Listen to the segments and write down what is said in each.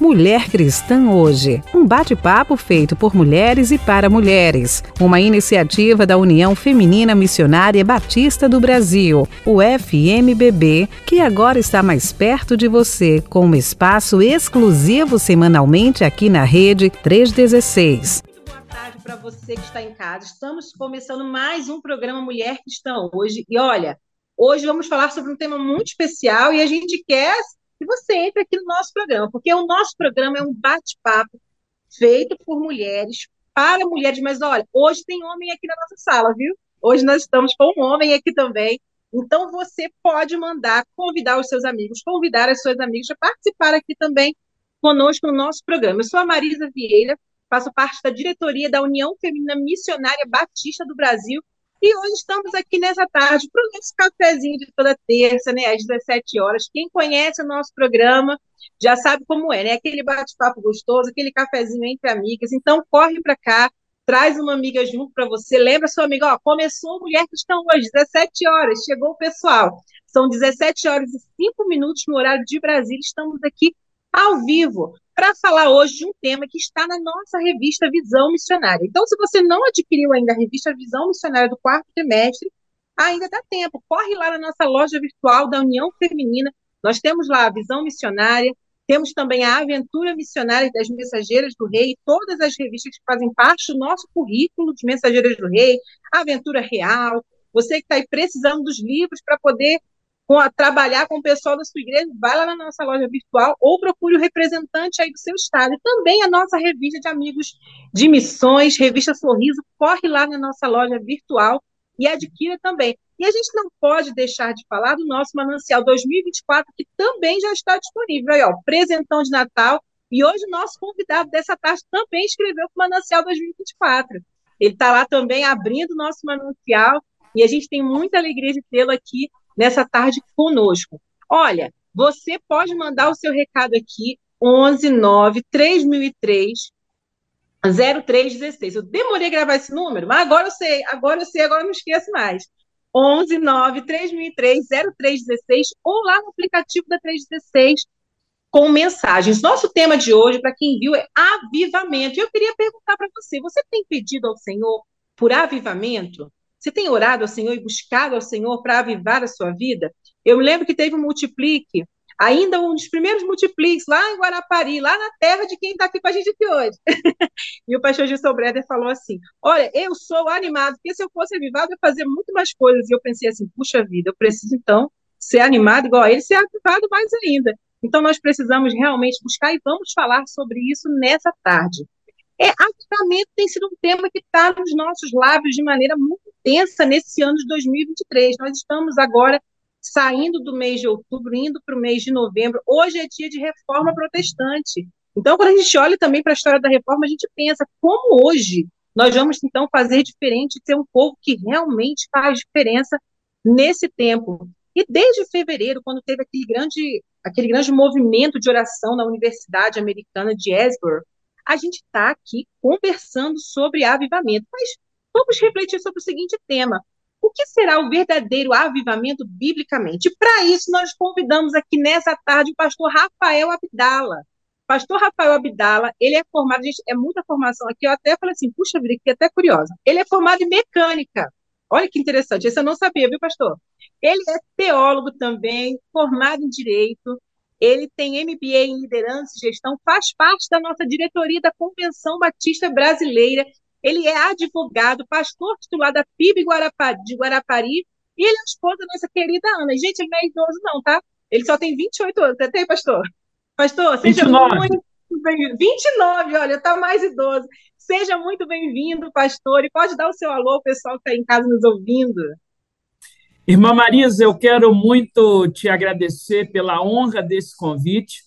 Mulher Cristã Hoje, um bate-papo feito por mulheres e para mulheres, uma iniciativa da União Feminina Missionária Batista do Brasil, o FMBB, que agora está mais perto de você, com um espaço exclusivo semanalmente aqui na Rede 316 para você que está em casa. Estamos começando mais um programa Mulher Cristã hoje. E olha, hoje vamos falar sobre um tema muito especial e a gente quer que você entre aqui no nosso programa, porque o nosso programa é um bate-papo feito por mulheres, para mulheres, mas olha, hoje tem homem aqui na nossa sala, viu? Hoje nós estamos com um homem aqui também. Então você pode mandar, convidar os seus amigos, convidar as suas amigas a participar aqui também conosco no nosso programa. Eu sou a Marisa Vieira, faço parte da diretoria da União Feminina Missionária Batista do Brasil e hoje estamos aqui nessa tarde para o nosso cafezinho de toda terça, né, às 17 horas. Quem conhece o nosso programa já sabe como é, né? Aquele bate-papo gostoso, aquele cafezinho entre amigas. Então, corre para cá, traz uma amiga junto para você. Lembra sua amiga, ó, começou Mulher Cristã hoje, 17 horas, chegou o pessoal. São 17 horas e 5 minutos no horário de Brasília. Estamos aqui ao vivo para falar hoje de um tema que está na nossa revista Visão Missionária. Então, se você não adquiriu ainda a revista Visão Missionária do quarto trimestre, ainda dá tempo. Corre lá na nossa loja virtual da União Feminina. Nós temos lá a Visão Missionária, temos também a Aventura Missionária das Mensageiras do Rei, todas as revistas que fazem parte do nosso currículo de Mensageiras do Rei, Aventura Real. Você que está aí precisando dos livros para poder com a, trabalhar com o pessoal da sua igreja, vai lá na nossa loja virtual ou procure o representante aí do seu estado. E também a nossa revista de amigos de missões, revista Sorriso, corre lá na nossa loja virtual e adquira também. E a gente não pode deixar de falar do nosso Manancial 2024, que também já está disponível. Aí, ó, presentão de Natal. E hoje o nosso convidado dessa tarde também escreveu o Manancial 2024. Ele está lá também abrindo o nosso Manancial. E a gente tem muita alegria de tê-lo aqui nessa tarde conosco. Olha, você pode mandar o seu recado aqui, 11 9 3003 0316. Eu demorei a gravar esse número, mas agora eu sei, agora eu sei, agora eu não esqueço mais. 11 9 3003 0316 ou lá no aplicativo da 316 com mensagens. Nosso tema de hoje, para quem viu, é avivamento. Eu queria perguntar para você: você tem pedido ao Senhor por avivamento? Você tem orado ao Senhor e buscado ao Senhor para avivar a sua vida? Eu lembro que teve um multiplique, ainda um dos primeiros multipliques lá em Guarapari, lá na terra de quem está aqui com a gente aqui hoje. e o pastor Gilson Breder falou assim: Olha, eu sou animado, porque se eu fosse avivado, eu ia fazer muito mais coisas. E eu pensei assim: puxa vida, eu preciso então ser animado igual a ele, ser avivado mais ainda. Então, nós precisamos realmente buscar e vamos falar sobre isso nessa tarde. É, avivamento tem sido um tema que está nos nossos lábios de maneira muito intensa nesse ano de 2023. Nós estamos agora saindo do mês de outubro, indo para o mês de novembro. Hoje é dia de reforma protestante. Então, quando a gente olha também para a história da reforma, a gente pensa como hoje nós vamos então fazer diferente, ser um povo que realmente faz diferença nesse tempo. E desde fevereiro, quando teve aquele grande, aquele grande movimento de oração na Universidade Americana de Esborough, a gente está aqui conversando sobre avivamento. Mas vamos refletir sobre o seguinte tema: o que será o verdadeiro avivamento biblicamente? Para isso, nós convidamos aqui nessa tarde o pastor Rafael Abdala. Pastor Rafael Abdala, ele é formado, gente, é muita formação aqui, eu até falei assim, puxa vida, fiquei até curiosa. Ele é formado em mecânica. Olha que interessante, esse eu não sabia, viu, pastor? Ele é teólogo também, formado em direito, ele tem MBA em liderança e gestão, faz parte da nossa diretoria da Convenção Batista Brasileira. Ele é advogado, pastor titular da PIB Guarapari, de Guarapari, e ele é esposa da nossa querida Ana. Gente, ele não é idoso, não, tá? Ele só tem 28 anos. Tem, pastor? Pastor, seja 29. muito bem-vindo. 29, olha, está mais idoso. Seja muito bem-vindo, pastor, e pode dar o seu alô, pessoal que está em casa nos ouvindo. Irmã Marisa, eu quero muito te agradecer pela honra desse convite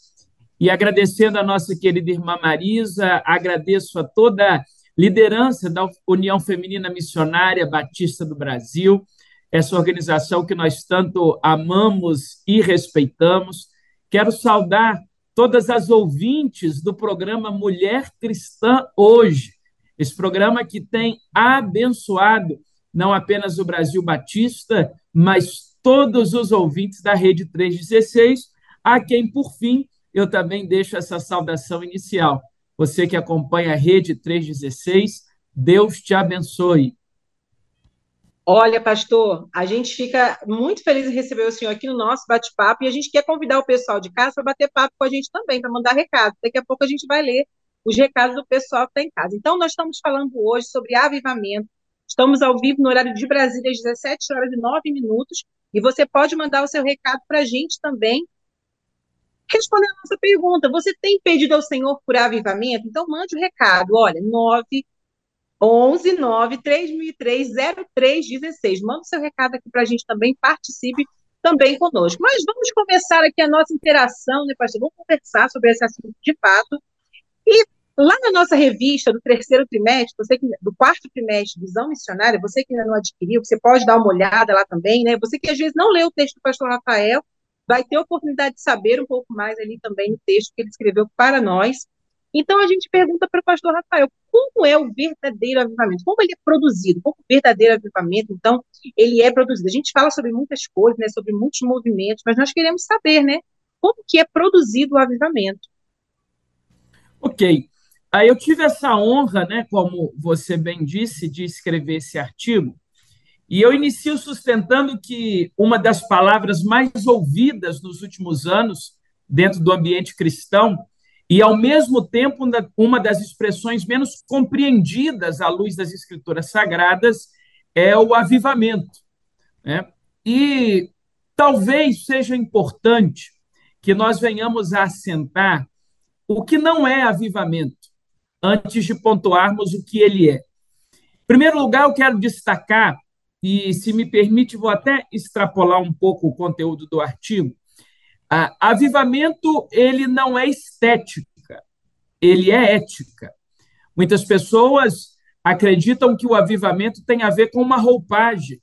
e agradecendo a nossa querida irmã Marisa, agradeço a toda a liderança da União Feminina Missionária Batista do Brasil, essa organização que nós tanto amamos e respeitamos. Quero saudar todas as ouvintes do programa Mulher Cristã Hoje, esse programa que tem abençoado não apenas o Brasil Batista, mas todos os ouvintes da Rede 316, a quem, por fim, eu também deixo essa saudação inicial. Você que acompanha a Rede 316, Deus te abençoe. Olha, pastor, a gente fica muito feliz em receber o senhor aqui no nosso bate-papo e a gente quer convidar o pessoal de casa para bater papo com a gente também, para mandar recado. Daqui a pouco a gente vai ler os recados do pessoal que está em casa. Então, nós estamos falando hoje sobre avivamento. Estamos ao vivo no horário de Brasília, às 17 horas e 9 minutos. E você pode mandar o seu recado para a gente também, respondendo a nossa pergunta. Você tem pedido ao Senhor por avivamento? Então, mande o um recado. Olha, 9 11 9 3003 0316. Manda o seu recado aqui para a gente também, participe também conosco. Mas vamos começar aqui a nossa interação, né, pastor? Vamos conversar sobre esse assunto de fato. E lá na nossa revista do terceiro trimestre, você que, do quarto trimestre, Visão Missionária, você que ainda não adquiriu, você pode dar uma olhada lá também, né? Você que às vezes não leu o texto do pastor Rafael, vai ter oportunidade de saber um pouco mais ali também no texto que ele escreveu para nós. Então a gente pergunta para o pastor Rafael, como é o verdadeiro avivamento? Como ele é produzido? Como o verdadeiro avivamento, então, ele é produzido? A gente fala sobre muitas coisas, né, sobre muitos movimentos, mas nós queremos saber, né, como que é produzido o avivamento. Ok. Aí eu tive essa honra, né, como você bem disse, de escrever esse artigo, e eu inicio sustentando que uma das palavras mais ouvidas nos últimos anos dentro do ambiente cristão e, ao mesmo tempo, uma das expressões menos compreendidas à luz das escrituras sagradas é o avivamento. Né? E talvez seja importante que nós venhamos a assentar o que não é avivamento, antes de pontuarmos o que ele é. Em primeiro lugar, eu quero destacar, e se me permite, vou até extrapolar um pouco o conteúdo do artigo. Ah, avivamento, ele não é estética, ele é ética. Muitas pessoas acreditam que o avivamento tem a ver com uma roupagem,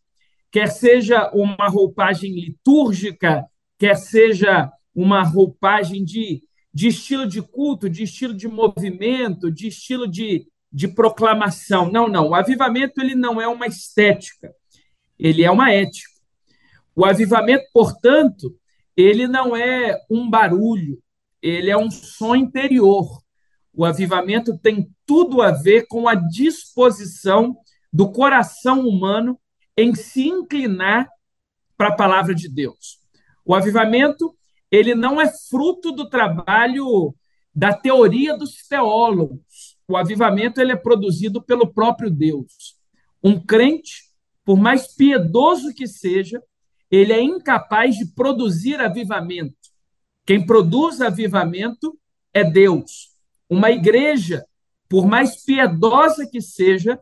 quer seja uma roupagem litúrgica, quer seja uma roupagem de de estilo de culto, de estilo de movimento, de estilo de, de proclamação. Não, não. O avivamento ele não é uma estética, ele é uma ética. O avivamento, portanto, ele não é um barulho, ele é um som interior. O avivamento tem tudo a ver com a disposição do coração humano em se inclinar para a palavra de Deus. O avivamento ele não é fruto do trabalho da teoria dos teólogos. O avivamento ele é produzido pelo próprio Deus. Um crente, por mais piedoso que seja, ele é incapaz de produzir avivamento. Quem produz avivamento é Deus. Uma igreja, por mais piedosa que seja,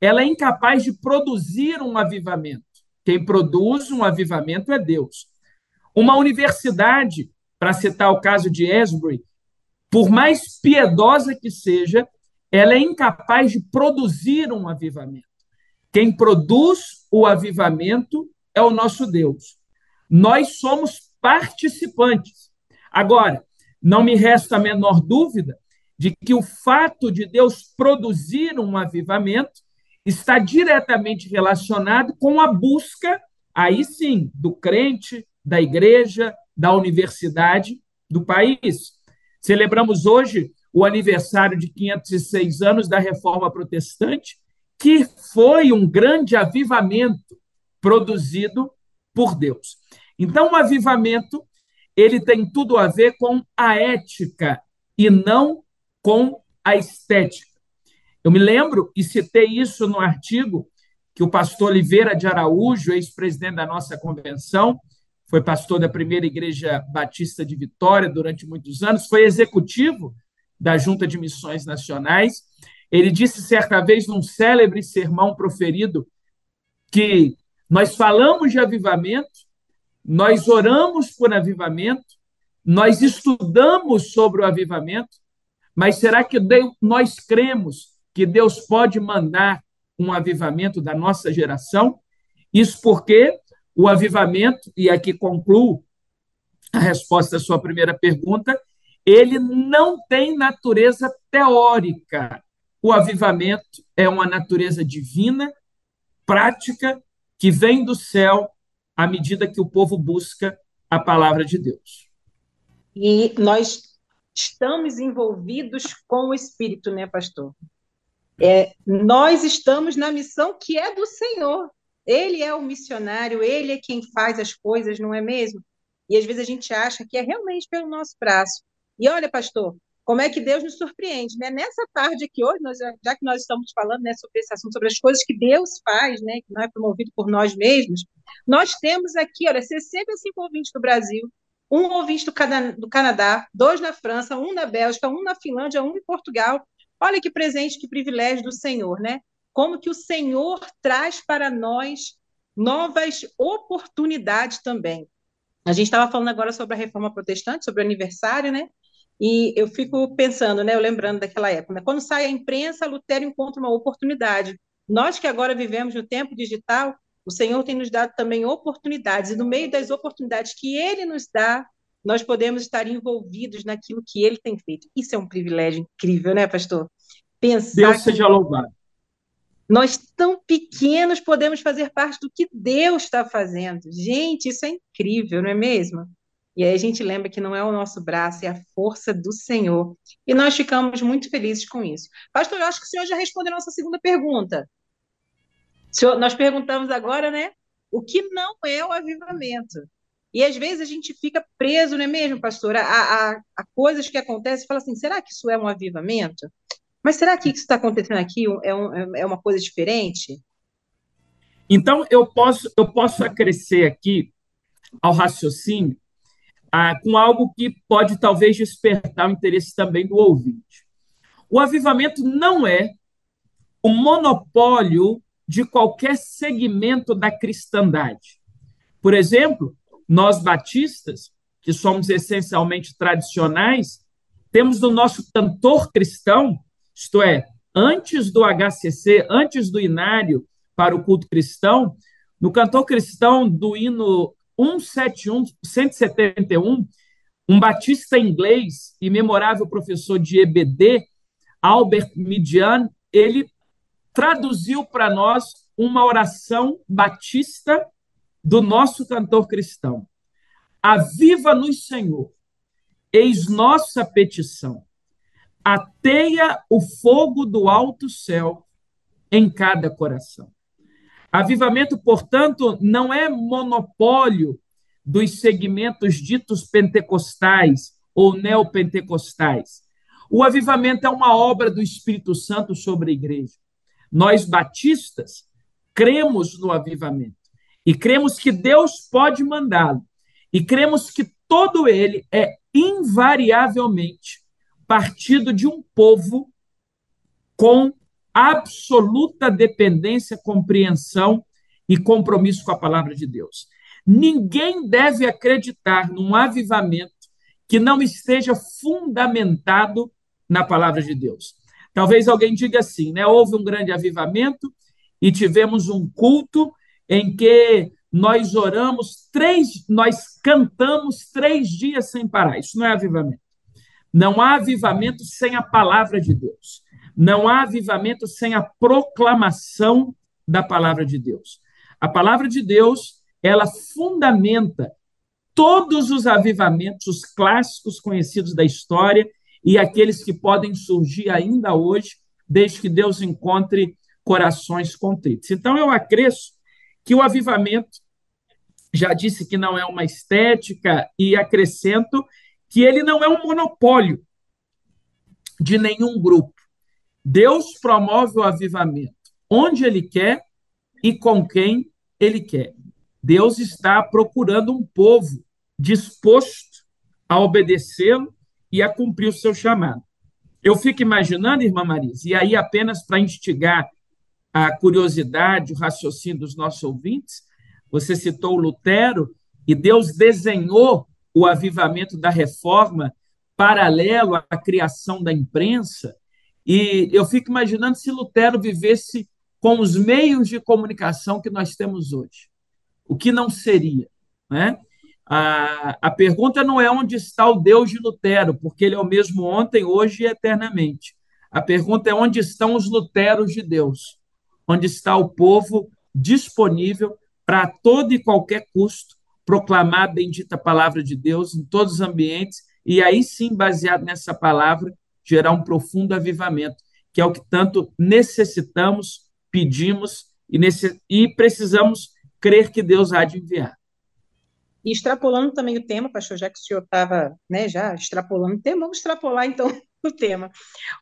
ela é incapaz de produzir um avivamento. Quem produz um avivamento é Deus. Uma universidade, para citar o caso de Esbury, por mais piedosa que seja, ela é incapaz de produzir um avivamento. Quem produz o avivamento é o nosso Deus. Nós somos participantes. Agora, não me resta a menor dúvida de que o fato de Deus produzir um avivamento está diretamente relacionado com a busca, aí sim, do crente, da igreja, da universidade do país. Celebramos hoje o aniversário de 506 anos da Reforma Protestante, que foi um grande avivamento produzido por Deus. Então, o avivamento ele tem tudo a ver com a ética e não com a estética. Eu me lembro e citei isso no artigo que o pastor Oliveira de Araújo, ex-presidente da nossa convenção, foi pastor da primeira igreja batista de Vitória durante muitos anos, foi executivo da Junta de Missões Nacionais. Ele disse certa vez num célebre sermão proferido que nós falamos de avivamento, nós oramos por avivamento, nós estudamos sobre o avivamento, mas será que nós cremos que Deus pode mandar um avivamento da nossa geração? Isso porque o avivamento, e aqui concluo a resposta à sua primeira pergunta, ele não tem natureza teórica. O avivamento é uma natureza divina, prática, que vem do céu à medida que o povo busca a palavra de Deus. E nós estamos envolvidos com o Espírito, né, pastor? É, nós estamos na missão que é do Senhor. Ele é o missionário, ele é quem faz as coisas, não é mesmo? E às vezes a gente acha que é realmente pelo nosso braço. E olha, pastor, como é que Deus nos surpreende, né? Nessa tarde aqui hoje, nós, já que nós estamos falando né, sobre esse assunto, sobre as coisas que Deus faz, né, que não é promovido por nós mesmos, nós temos aqui, olha, 65 ouvintes do Brasil, um ouvinte do, do Canadá, dois na França, um na Bélgica, um na Finlândia, um em Portugal. Olha que presente, que privilégio do Senhor, né? Como que o Senhor traz para nós novas oportunidades também. A gente estava falando agora sobre a reforma protestante, sobre o aniversário, né? E eu fico pensando, né, eu lembrando daquela época, né? quando sai a imprensa, Lutero encontra uma oportunidade. Nós que agora vivemos no tempo digital, o Senhor tem nos dado também oportunidades, e no meio das oportunidades que Ele nos dá, nós podemos estar envolvidos naquilo que Ele tem feito. Isso é um privilégio incrível, né, pastor? Pensar Deus seja louvado. Nós, tão pequenos, podemos fazer parte do que Deus está fazendo. Gente, isso é incrível, não é mesmo? E aí a gente lembra que não é o nosso braço, é a força do Senhor. E nós ficamos muito felizes com isso. Pastor, eu acho que o senhor já respondeu a nossa segunda pergunta. Senhor, nós perguntamos agora, né? O que não é o avivamento? E às vezes a gente fica preso, não é mesmo, pastor, a, a, a coisas que acontecem e fala assim: será que isso é um avivamento? Mas será que isso está acontecendo aqui é, um, é uma coisa diferente? Então, eu posso, eu posso acrescer aqui ao raciocínio ah, com algo que pode talvez despertar o interesse também do ouvinte. O avivamento não é o monopólio de qualquer segmento da cristandade. Por exemplo, nós batistas, que somos essencialmente tradicionais, temos no nosso cantor cristão, isto é, antes do HCC, antes do inário para o culto cristão, no cantor cristão do hino 171, 171, um batista inglês e memorável professor de EBD, Albert Midian, ele traduziu para nós uma oração batista do nosso cantor cristão. Aviva-nos, Senhor, eis nossa petição. Ateia o fogo do alto céu em cada coração. Avivamento, portanto, não é monopólio dos segmentos ditos pentecostais ou neopentecostais. O avivamento é uma obra do Espírito Santo sobre a igreja. Nós, batistas, cremos no avivamento e cremos que Deus pode mandá-lo e cremos que todo ele é invariavelmente partido de um povo com absoluta dependência, compreensão e compromisso com a palavra de Deus. Ninguém deve acreditar num avivamento que não esteja fundamentado na palavra de Deus. Talvez alguém diga assim, né? Houve um grande avivamento e tivemos um culto em que nós oramos três, nós cantamos três dias sem parar. Isso não é avivamento. Não há avivamento sem a palavra de Deus. Não há avivamento sem a proclamação da palavra de Deus. A palavra de Deus, ela fundamenta todos os avivamentos, os clássicos conhecidos da história e aqueles que podem surgir ainda hoje, desde que Deus encontre corações contritos. Então, eu acresço que o avivamento, já disse que não é uma estética, e acrescento que ele não é um monopólio de nenhum grupo. Deus promove o avivamento onde Ele quer e com quem Ele quer. Deus está procurando um povo disposto a obedecê-lo e a cumprir o seu chamado. Eu fico imaginando, irmã Marisa, e aí apenas para instigar a curiosidade, o raciocínio dos nossos ouvintes, você citou Lutero, e Deus desenhou o avivamento da reforma paralelo à criação da imprensa, e eu fico imaginando se Lutero vivesse com os meios de comunicação que nós temos hoje. O que não seria? Né? A, a pergunta não é onde está o Deus de Lutero, porque ele é o mesmo ontem, hoje e eternamente. A pergunta é onde estão os Luteros de Deus? Onde está o povo disponível para todo e qualquer custo proclamar a bendita palavra de Deus em todos os ambientes e aí sim, baseado nessa palavra, gerar um profundo avivamento, que é o que tanto necessitamos, pedimos e, nesse, e precisamos crer que Deus há de enviar. E extrapolando também o tema, pastor, já que o senhor estava né, já extrapolando o tema, vamos extrapolar então o tema.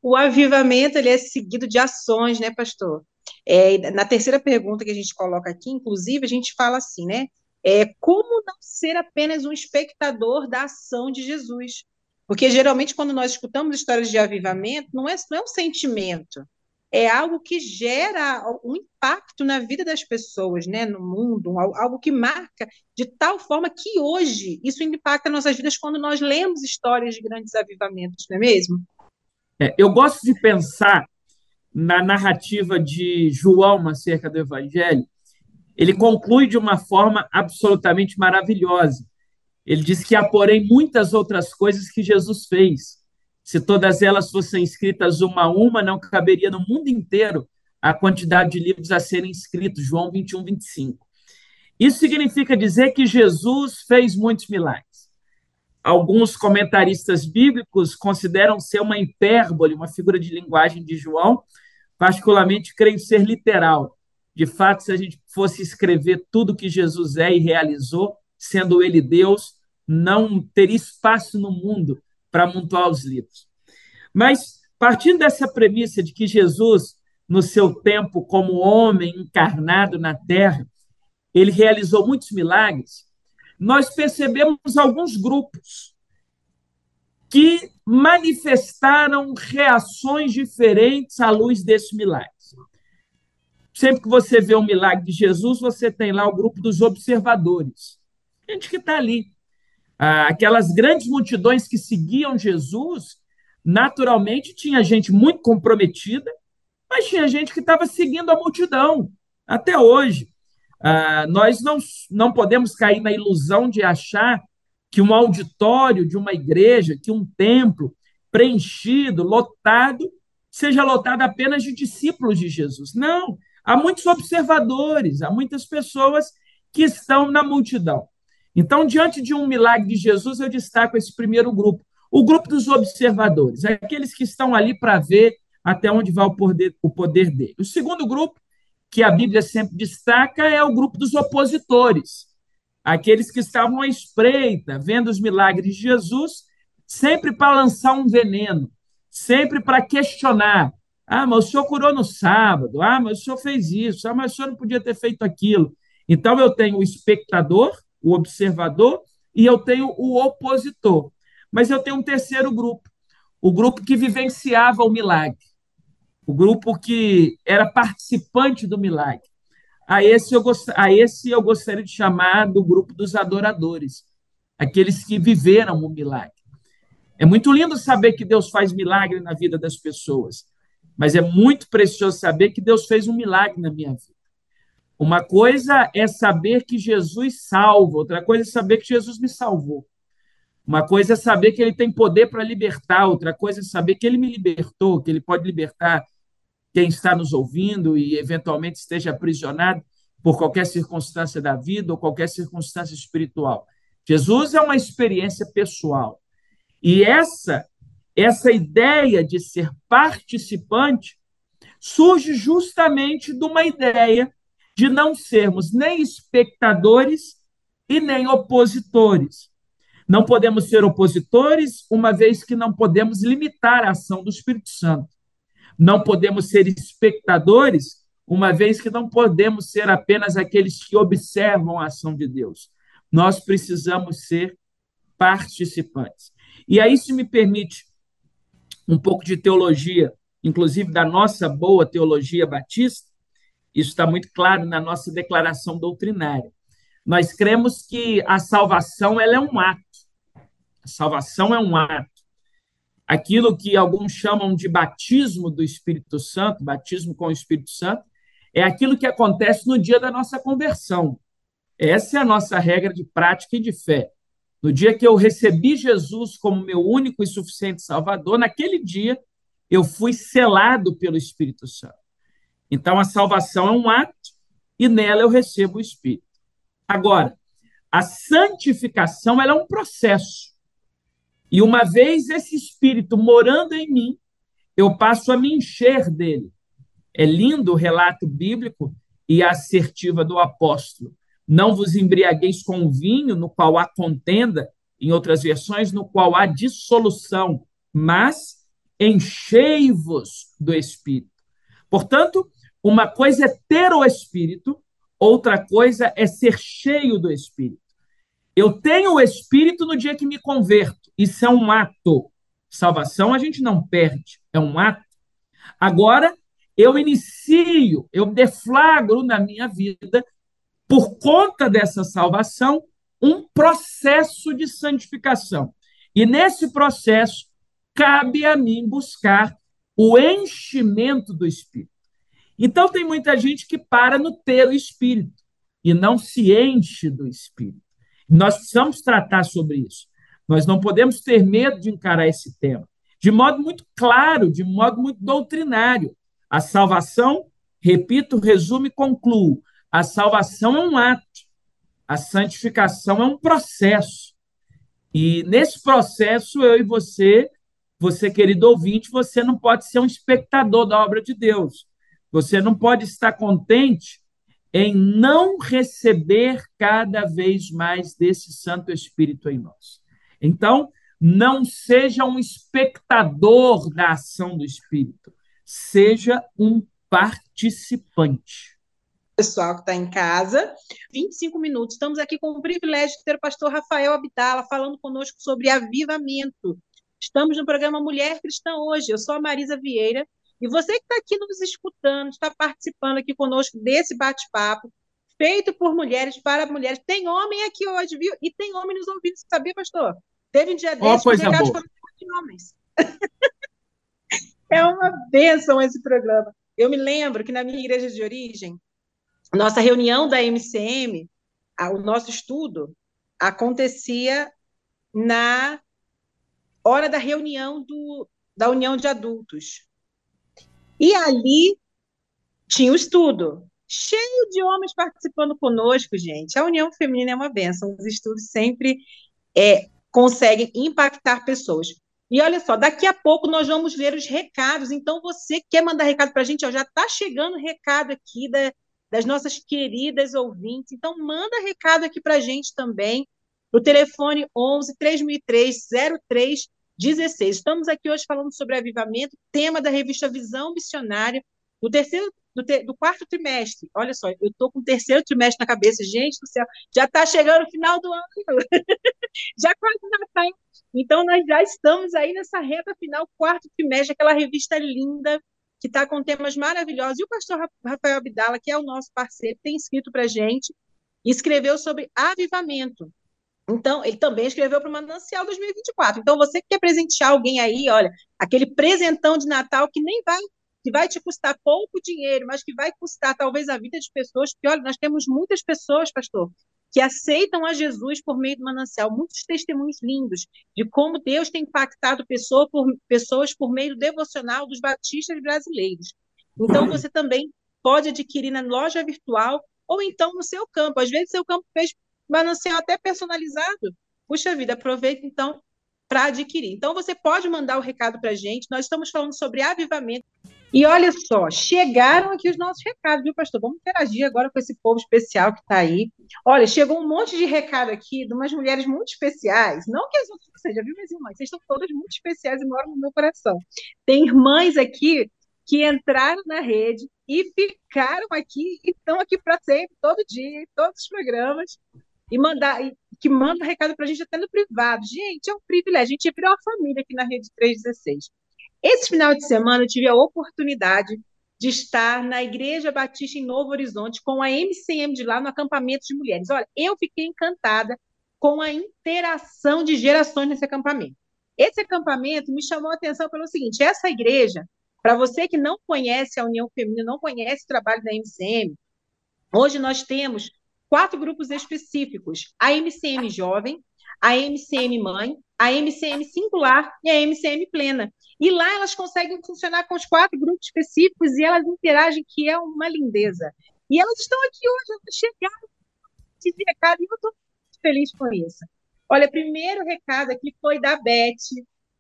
O avivamento ele é seguido de ações, né, pastor? É, na terceira pergunta que a gente coloca aqui, inclusive, a gente fala assim, né? É, como não ser apenas um espectador da ação de Jesus? Porque geralmente, quando nós escutamos histórias de avivamento, não é, não é um sentimento, é algo que gera um impacto na vida das pessoas, né, no mundo, algo que marca de tal forma que hoje isso impacta nossas vidas quando nós lemos histórias de grandes avivamentos, não é mesmo? É, eu gosto de pensar na narrativa de João acerca do Evangelho. Ele conclui de uma forma absolutamente maravilhosa. Ele diz que há, porém, muitas outras coisas que Jesus fez se todas elas fossem escritas uma a uma, não caberia no mundo inteiro a quantidade de livros a serem escritos, João 21, 25. Isso significa dizer que Jesus fez muitos milagres. Alguns comentaristas bíblicos consideram ser uma hipérbole, uma figura de linguagem de João, particularmente creio ser literal. De fato, se a gente fosse escrever tudo que Jesus é e realizou, sendo ele Deus, não teria espaço no mundo para amontoar os livros. Mas, partindo dessa premissa de que Jesus, no seu tempo como homem encarnado na terra, ele realizou muitos milagres, nós percebemos alguns grupos que manifestaram reações diferentes à luz desses milagres. Sempre que você vê um milagre de Jesus, você tem lá o grupo dos observadores. Gente que está ali, ah, aquelas grandes multidões que seguiam Jesus, naturalmente tinha gente muito comprometida, mas tinha gente que estava seguindo a multidão até hoje. Ah, nós não, não podemos cair na ilusão de achar que um auditório de uma igreja, que um templo preenchido, lotado, seja lotado apenas de discípulos de Jesus. Não, há muitos observadores, há muitas pessoas que estão na multidão. Então, diante de um milagre de Jesus, eu destaco esse primeiro grupo, o grupo dos observadores, aqueles que estão ali para ver até onde vai o poder, o poder dele. O segundo grupo, que a Bíblia sempre destaca, é o grupo dos opositores, aqueles que estavam à espreita, vendo os milagres de Jesus, sempre para lançar um veneno, sempre para questionar. Ah, mas o senhor curou no sábado. Ah, mas o senhor fez isso. Ah, mas o senhor não podia ter feito aquilo. Então, eu tenho o espectador, o observador, e eu tenho o opositor. Mas eu tenho um terceiro grupo, o grupo que vivenciava o milagre, o grupo que era participante do milagre. A esse eu, gost... a esse eu gostaria de chamar do grupo dos adoradores, aqueles que viveram o milagre. É muito lindo saber que Deus faz milagre na vida das pessoas, mas é muito precioso saber que Deus fez um milagre na minha vida. Uma coisa é saber que Jesus salva, outra coisa é saber que Jesus me salvou. Uma coisa é saber que ele tem poder para libertar, outra coisa é saber que ele me libertou, que ele pode libertar quem está nos ouvindo e eventualmente esteja aprisionado por qualquer circunstância da vida ou qualquer circunstância espiritual. Jesus é uma experiência pessoal. E essa essa ideia de ser participante surge justamente de uma ideia de não sermos nem espectadores e nem opositores. Não podemos ser opositores, uma vez que não podemos limitar a ação do Espírito Santo. Não podemos ser espectadores, uma vez que não podemos ser apenas aqueles que observam a ação de Deus. Nós precisamos ser participantes. E aí, se me permite um pouco de teologia, inclusive da nossa boa teologia batista, isso está muito claro na nossa declaração doutrinária. Nós cremos que a salvação ela é um ato. A salvação é um ato. Aquilo que alguns chamam de batismo do Espírito Santo, batismo com o Espírito Santo, é aquilo que acontece no dia da nossa conversão. Essa é a nossa regra de prática e de fé. No dia que eu recebi Jesus como meu único e suficiente Salvador, naquele dia eu fui selado pelo Espírito Santo. Então, a salvação é um ato e nela eu recebo o Espírito. Agora, a santificação é um processo. E uma vez esse espírito morando em mim, eu passo a me encher dele. É lindo o relato bíblico e a assertiva do apóstolo. Não vos embriagueis com vinho, no qual há contenda, em outras versões, no qual há dissolução, mas enchei-vos do Espírito. Portanto, uma coisa é ter o Espírito, outra coisa é ser cheio do Espírito. Eu tenho o Espírito no dia que me converto. Isso é um ato. Salvação a gente não perde, é um ato. Agora, eu inicio, eu deflagro na minha vida, por conta dessa salvação, um processo de santificação. E nesse processo, cabe a mim buscar o enchimento do Espírito. Então, tem muita gente que para no ter o Espírito e não se enche do Espírito. Nós precisamos tratar sobre isso. Nós não podemos ter medo de encarar esse tema de modo muito claro, de modo muito doutrinário. A salvação, repito, resumo e concluo: a salvação é um ato, a santificação é um processo. E nesse processo, eu e você, você, querido ouvinte, você não pode ser um espectador da obra de Deus. Você não pode estar contente em não receber cada vez mais desse Santo Espírito em nós. Então, não seja um espectador da ação do Espírito, seja um participante. Pessoal que está em casa, 25 minutos. Estamos aqui com o privilégio de ter o pastor Rafael Abdala falando conosco sobre avivamento. Estamos no programa Mulher Cristã hoje. Eu sou a Marisa Vieira e você que está aqui nos escutando, está participando aqui conosco desse bate-papo, feito por mulheres para mulheres. Tem homem aqui hoje, viu? E tem homem nos ouvindo, sabia, pastor? Teve um dia desses oh, que recados foram de homens. é uma bênção esse programa. Eu me lembro que na minha igreja de origem, nossa reunião da MCM, o nosso estudo, acontecia na hora da reunião do, da união de adultos. E ali tinha o estudo, cheio de homens participando conosco, gente. A união feminina é uma benção, os estudos sempre é, conseguem impactar pessoas. E olha só, daqui a pouco nós vamos ver os recados. Então, você quer mandar recado para a gente? Ó, já está chegando recado aqui da, das nossas queridas ouvintes. Então, manda recado aqui para a gente também. O telefone 11 3003 0316. Estamos aqui hoje falando sobre avivamento, tema da revista Visão Missionária, do terceiro do, te, do quarto trimestre. Olha só, eu estou com o terceiro trimestre na cabeça, gente do céu, já está chegando o final do ano, já quase Natal. Então, nós já estamos aí nessa reta final, quarto trimestre, aquela revista linda, que está com temas maravilhosos. E o pastor Rafael Abdala, que é o nosso parceiro, tem escrito para a gente, escreveu sobre avivamento. Então, ele também escreveu para o Manancial 2024. Então, você que quer presentear alguém aí, olha, aquele presentão de Natal que nem vai que vai te custar pouco dinheiro, mas que vai custar talvez a vida de pessoas, porque olha, nós temos muitas pessoas, pastor, que aceitam a Jesus por meio do manancial, muitos testemunhos lindos de como Deus tem impactado pessoa por, pessoas por meio do devocional dos batistas brasileiros. Então, você também pode adquirir na loja virtual ou então no seu campo. Às vezes, seu campo fez manancial até personalizado. Puxa vida, aproveita então para adquirir. Então, você pode mandar o recado para a gente. Nós estamos falando sobre avivamento. E olha só, chegaram aqui os nossos recados, viu, pastor? Vamos interagir agora com esse povo especial que está aí. Olha, chegou um monte de recado aqui de umas mulheres muito especiais. Não que as outras não sejam, viu, minhas irmãs? Vocês estão todas muito especiais e moram no meu coração. Tem irmãs aqui que entraram na rede e ficaram aqui e estão aqui para sempre, todo dia, em todos os programas, e mandar, e, que mandam recado para a gente até no privado. Gente, é um privilégio. A gente virou uma família aqui na Rede 316. Esse final de semana eu tive a oportunidade de estar na Igreja Batista em Novo Horizonte com a MCM de lá no acampamento de mulheres. Olha, eu fiquei encantada com a interação de gerações nesse acampamento. Esse acampamento me chamou a atenção pelo seguinte: essa igreja, para você que não conhece a União Feminina, não conhece o trabalho da MCM, hoje nós temos quatro grupos específicos: a MCM Jovem, a MCM Mãe, a MCM Singular e a MCM Plena. E lá elas conseguem funcionar com os quatro grupos específicos e elas interagem, que é uma lindeza. E elas estão aqui hoje, elas chegaram de recado e eu estou feliz com isso. Olha, primeiro recado aqui foi da Beth,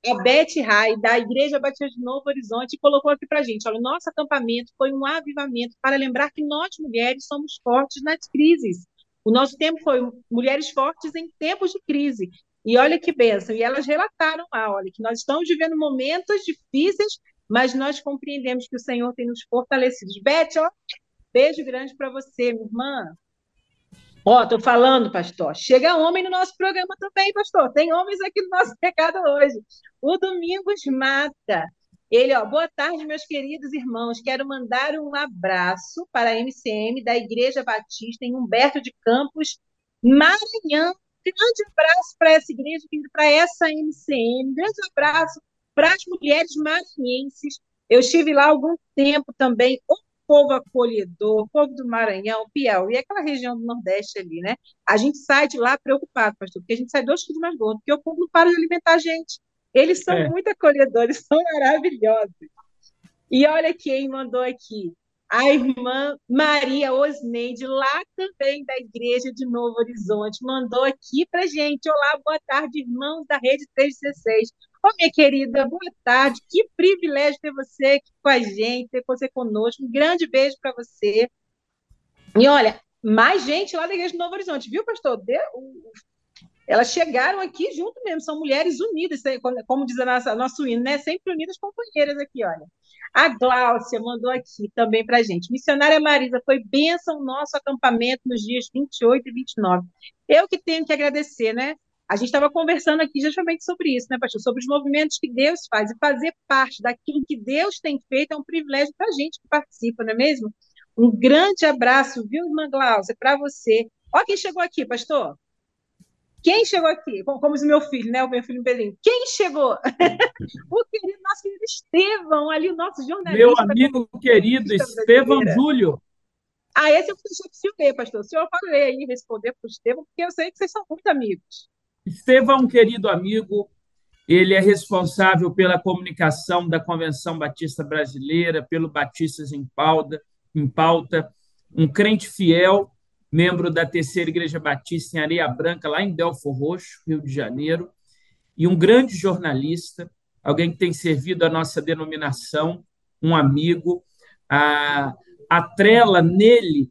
a Beth Rai, da Igreja Batista de Novo Horizonte, colocou aqui para a gente: olha, o nosso acampamento foi um avivamento para lembrar que nós, mulheres, somos fortes nas crises. O nosso tempo foi mulheres fortes em tempos de crise. E olha que benção. E elas relataram lá, olha, que nós estamos vivendo momentos difíceis, mas nós compreendemos que o Senhor tem nos fortalecido. Beth, ó, beijo grande para você, minha irmã. Ó, tô falando, pastor. Chega homem no nosso programa também, pastor. Tem homens aqui no nosso recado hoje. O Domingos Mata. Ele, ó, boa tarde, meus queridos irmãos. Quero mandar um abraço para a MCM da Igreja Batista em Humberto de Campos, Maranhão. Grande abraço para essa igreja, para essa MCM. Grande abraço para as mulheres maranhenses. Eu estive lá algum tempo também povo acolhedor, povo do Maranhão, Piauí, aquela região do Nordeste ali, né? A gente sai de lá preocupado, pastor, porque a gente sai dois quilos mais gordo, porque o povo não para de alimentar a gente. Eles são é. muito acolhedores, são maravilhosos. E olha quem mandou aqui. A irmã Maria Osneide, lá também da Igreja de Novo Horizonte, mandou aqui para gente. Olá, boa tarde, irmãos da Rede 316. Ô, minha querida, boa tarde. Que privilégio ter você aqui com a gente, ter você conosco. Um grande beijo para você. E olha, mais gente lá da Igreja do Novo Horizonte, viu, pastor? Elas chegaram aqui junto mesmo, são mulheres unidas, como diz a nossa, nosso hino, né? Sempre unidas companheiras aqui, olha. A Gláucia mandou aqui também para gente. Missionária Marisa, foi bênção nosso acampamento nos dias 28 e 29. Eu que tenho que agradecer, né? A gente estava conversando aqui justamente sobre isso, né, pastor? Sobre os movimentos que Deus faz. E fazer parte daquilo que Deus tem feito é um privilégio para a gente que participa, não é mesmo? Um grande abraço, viu, irmã Glaucia, para você. Olha quem chegou aqui, pastor. Quem chegou aqui? Como diz meu filho, né? O meu filho Pedrinho. Quem chegou? o querido, nosso querido Estevão, ali, o nosso jornalista. Meu amigo querido, Estevão Júlio. Ah, esse eu preciso ler, pastor. O senhor ler aí, responder para o Estevão, porque eu sei que vocês são muito amigos. Estevão, um querido amigo, ele é responsável pela comunicação da Convenção Batista Brasileira, pelo Batistas em Pauta, em pauta. Um crente fiel, membro da Terceira Igreja Batista em Areia Branca, lá em Delfo Roxo, Rio de Janeiro, e um grande jornalista, alguém que tem servido a nossa denominação, um amigo, a, atrela nele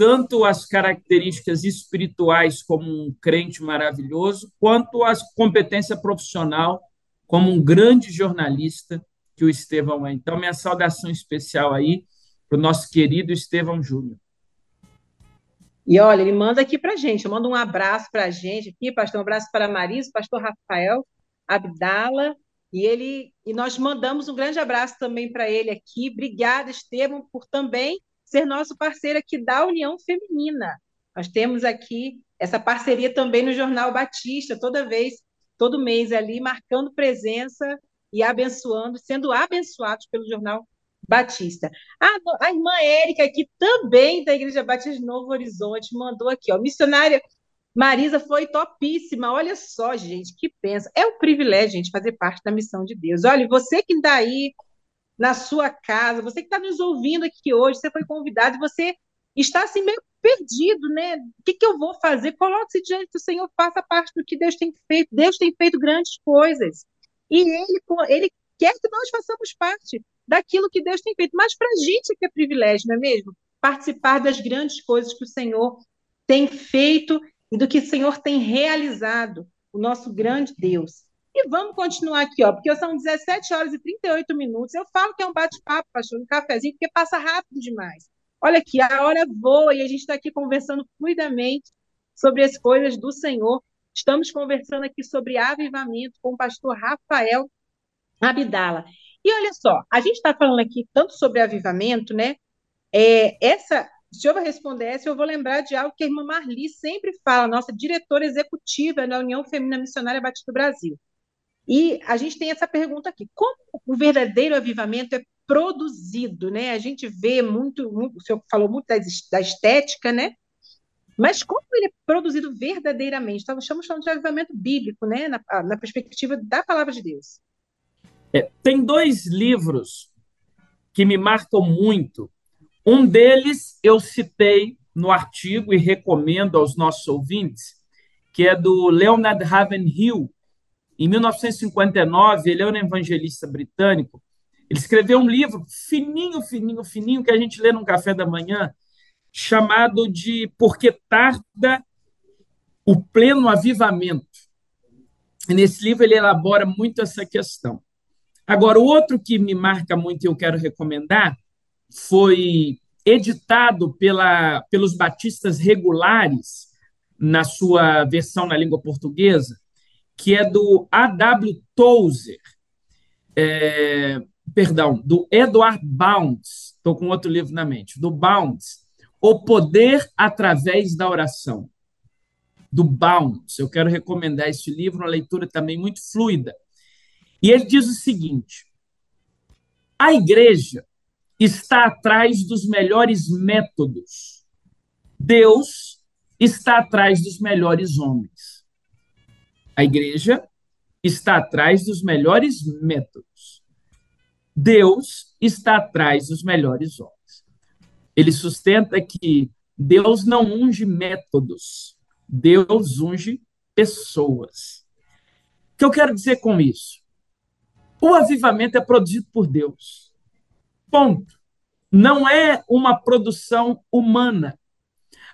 tanto as características espirituais como um crente maravilhoso, quanto a competência profissional como um grande jornalista que o Estevão é. Então, minha saudação especial aí para o nosso querido Estevão Júnior. E olha, ele manda aqui para a gente, manda um abraço para a gente aqui, pastor, um abraço para Marisa, pastor Rafael Abdala, e ele e nós mandamos um grande abraço também para ele aqui. Obrigada, Estevão, por também ser nosso parceiro aqui da União Feminina. Nós temos aqui essa parceria também no Jornal Batista, toda vez, todo mês ali, marcando presença e abençoando, sendo abençoados pelo Jornal Batista. A, a irmã Érica, aqui também da Igreja Batista de Novo Horizonte, mandou aqui, ó, missionária Marisa foi topíssima. Olha só, gente, que pensa. É um privilégio, gente, fazer parte da missão de Deus. Olha, você que está aí na sua casa, você que está nos ouvindo aqui hoje, você foi convidado, você está assim meio perdido, né? O que, que eu vou fazer? Coloque-se diante do Senhor, faça parte do que Deus tem feito. Deus tem feito grandes coisas. E Ele, ele quer que nós façamos parte daquilo que Deus tem feito. Mas para a gente é que é privilégio, não é mesmo? Participar das grandes coisas que o Senhor tem feito e do que o Senhor tem realizado, o nosso grande Deus. E vamos continuar aqui, ó, porque são 17 horas e 38 minutos. Eu falo que é um bate-papo, pastor, um cafezinho, porque passa rápido demais. Olha aqui, a hora voa e a gente está aqui conversando fluidamente sobre as coisas do Senhor. Estamos conversando aqui sobre avivamento com o pastor Rafael Abdala. E olha só, a gente está falando aqui tanto sobre avivamento, né? É, essa, se eu responder essa, eu vou lembrar de algo que a irmã Marli sempre fala, nossa diretora executiva da União Feminina Missionária Batista do Brasil. E a gente tem essa pergunta aqui: como o verdadeiro avivamento é produzido? Né? A gente vê muito, muito o senhor falou muito da estética, né? Mas como ele é produzido verdadeiramente? Então, estamos falando de avivamento bíblico, né? na, na perspectiva da palavra de Deus. É, tem dois livros que me marcam muito. Um deles eu citei no artigo e recomendo aos nossos ouvintes, que é do Leonard Ravenhill. Em 1959, ele é um evangelista britânico. Ele escreveu um livro fininho, fininho, fininho, que a gente lê num café da manhã, chamado de Porque Tarda o Pleno Avivamento. E nesse livro ele elabora muito essa questão. Agora, o outro que me marca muito e eu quero recomendar foi editado pela, pelos batistas regulares na sua versão na língua portuguesa, que é do A.W. Tozer, é, perdão, do Edward Bounds, estou com outro livro na mente, do Bounds, O Poder através da Oração, do Bounds. Eu quero recomendar esse livro, uma leitura também muito fluida. E ele diz o seguinte: a igreja está atrás dos melhores métodos. Deus está atrás dos melhores homens. A igreja está atrás dos melhores métodos. Deus está atrás dos melhores homens. Ele sustenta que Deus não unge métodos, Deus unge pessoas. O que eu quero dizer com isso? O avivamento é produzido por Deus. Ponto. Não é uma produção humana.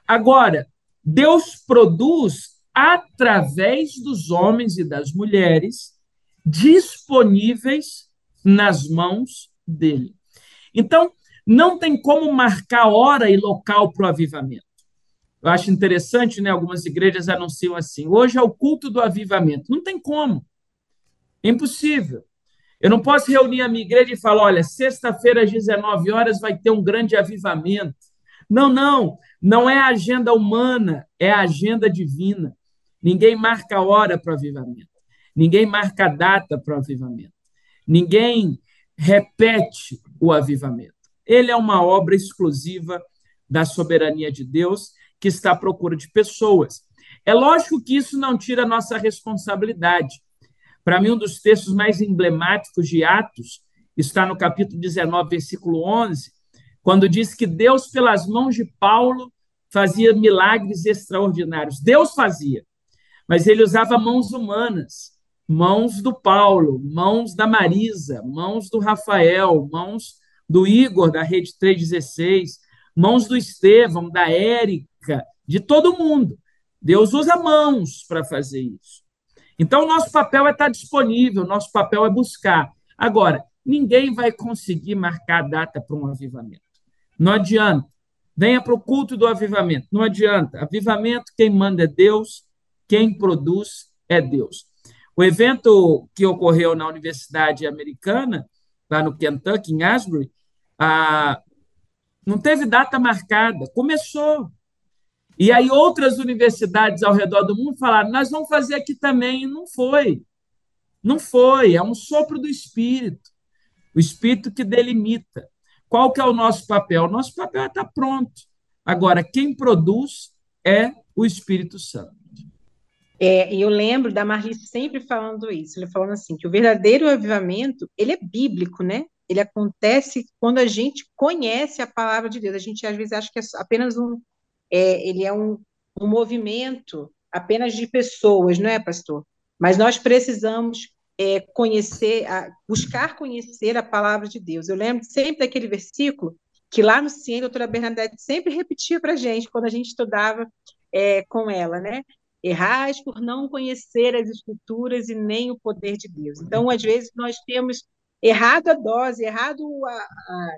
Agora, Deus produz através dos homens e das mulheres disponíveis nas mãos dele. Então, não tem como marcar hora e local para o avivamento. Eu acho interessante, né? Algumas igrejas anunciam assim: hoje é o culto do avivamento. Não tem como. É impossível. Eu não posso reunir a minha igreja e falar: olha, sexta-feira às 19 horas vai ter um grande avivamento. Não, não. Não é agenda humana, é agenda divina. Ninguém marca hora para o avivamento. Ninguém marca data para o avivamento. Ninguém repete o avivamento. Ele é uma obra exclusiva da soberania de Deus que está à procura de pessoas. É lógico que isso não tira a nossa responsabilidade. Para mim, um dos textos mais emblemáticos de Atos está no capítulo 19, versículo 11, quando diz que Deus, pelas mãos de Paulo, fazia milagres extraordinários. Deus fazia, mas ele usava mãos humanas, mãos do Paulo, mãos da Marisa, mãos do Rafael, mãos do Igor, da Rede 316, mãos do Estevão, da Érica, de todo mundo. Deus usa mãos para fazer isso. Então, o nosso papel é estar disponível, nosso papel é buscar. Agora, ninguém vai conseguir marcar a data para um avivamento. Não adianta. Venha para o culto do avivamento. Não adianta. Avivamento, quem manda é Deus, quem produz é Deus. O evento que ocorreu na Universidade Americana, lá no Kentucky, em Asbury, ah, não teve data marcada, começou. E aí outras universidades ao redor do mundo falaram: nós vamos fazer aqui também, e não foi. Não foi, é um sopro do Espírito, o Espírito que delimita. Qual que é o nosso papel? Nosso papel é estar pronto. Agora, quem produz é o Espírito Santo. É, e eu lembro da Marli sempre falando isso, ele falando assim, que o verdadeiro avivamento, ele é bíblico, né? Ele acontece quando a gente conhece a palavra de Deus. A gente às vezes acha que é apenas um, é, ele é um, um movimento apenas de pessoas, não é, pastor? Mas nós precisamos é, conhecer, a, buscar conhecer a palavra de Deus. Eu lembro sempre daquele versículo que lá no CIEM, a doutora Bernadette sempre repetia para a gente, quando a gente estudava é, com ela, né? Errais por não conhecer as escrituras e nem o poder de Deus. Então, às vezes, nós temos errado a dose, errado a, a,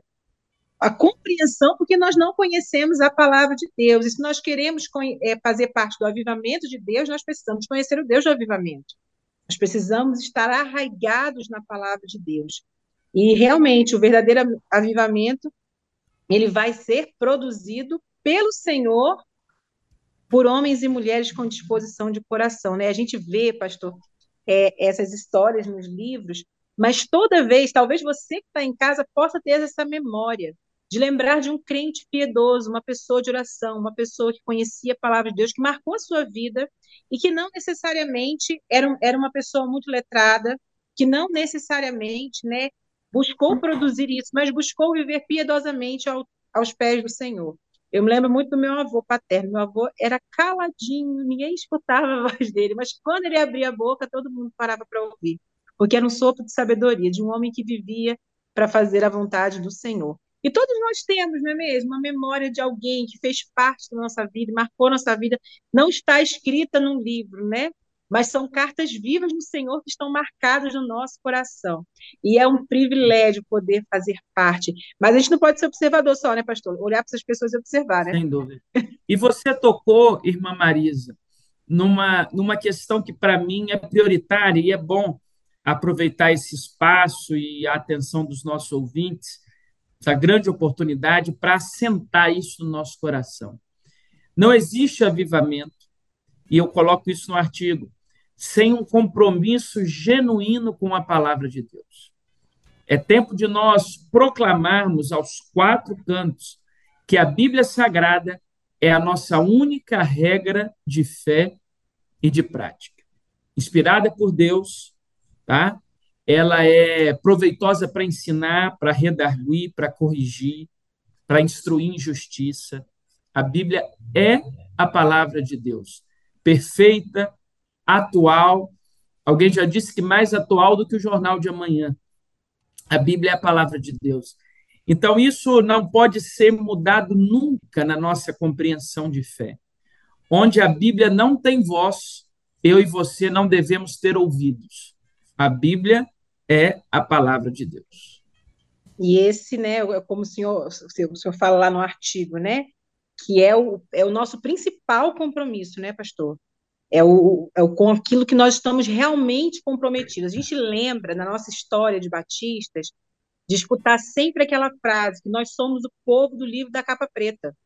a compreensão, porque nós não conhecemos a palavra de Deus. E se nós queremos é, fazer parte do avivamento de Deus, nós precisamos conhecer o Deus do avivamento. Nós precisamos estar arraigados na palavra de Deus. E realmente o verdadeiro avivamento ele vai ser produzido pelo Senhor por homens e mulheres com disposição de coração, né? A gente vê, pastor, é, essas histórias nos livros, mas toda vez, talvez você que está em casa possa ter essa memória de lembrar de um crente piedoso, uma pessoa de oração, uma pessoa que conhecia a palavra de Deus, que marcou a sua vida e que não necessariamente era, era uma pessoa muito letrada, que não necessariamente né, buscou produzir isso, mas buscou viver piedosamente ao, aos pés do Senhor. Eu me lembro muito do meu avô paterno. Meu avô era caladinho, ninguém escutava a voz dele, mas quando ele abria a boca, todo mundo parava para ouvir, porque era um sopro de sabedoria de um homem que vivia para fazer a vontade do Senhor. E todos nós temos, não é mesmo? Uma memória de alguém que fez parte da nossa vida, marcou nossa vida, não está escrita num livro, né? Mas são cartas vivas do Senhor que estão marcadas no nosso coração. E é um privilégio poder fazer parte. Mas a gente não pode ser observador só, né, pastor? Olhar para essas pessoas e observar, né? Sem dúvida. E você tocou, irmã Marisa, numa, numa questão que para mim é prioritária e é bom aproveitar esse espaço e a atenção dos nossos ouvintes essa grande oportunidade para assentar isso no nosso coração. Não existe avivamento, e eu coloco isso no artigo, sem um compromisso genuíno com a palavra de Deus. É tempo de nós proclamarmos aos quatro cantos que a Bíblia Sagrada é a nossa única regra de fé e de prática. Inspirada por Deus, tá? ela é proveitosa para ensinar, para redarguir, para corrigir, para instruir em justiça. A Bíblia é a palavra de Deus, perfeita, atual. Alguém já disse que mais atual do que o jornal de amanhã. A Bíblia é a palavra de Deus. Então, isso não pode ser mudado nunca na nossa compreensão de fé. Onde a Bíblia não tem voz, eu e você não devemos ter ouvidos. A Bíblia é a palavra de Deus. E esse, né, é como o senhor, o senhor fala lá no artigo, né, que é o, é o nosso principal compromisso, né, pastor? É, o, é o, com aquilo que nós estamos realmente comprometidos. A gente lembra, na nossa história de batistas, de escutar sempre aquela frase, que nós somos o povo do livro da capa preta,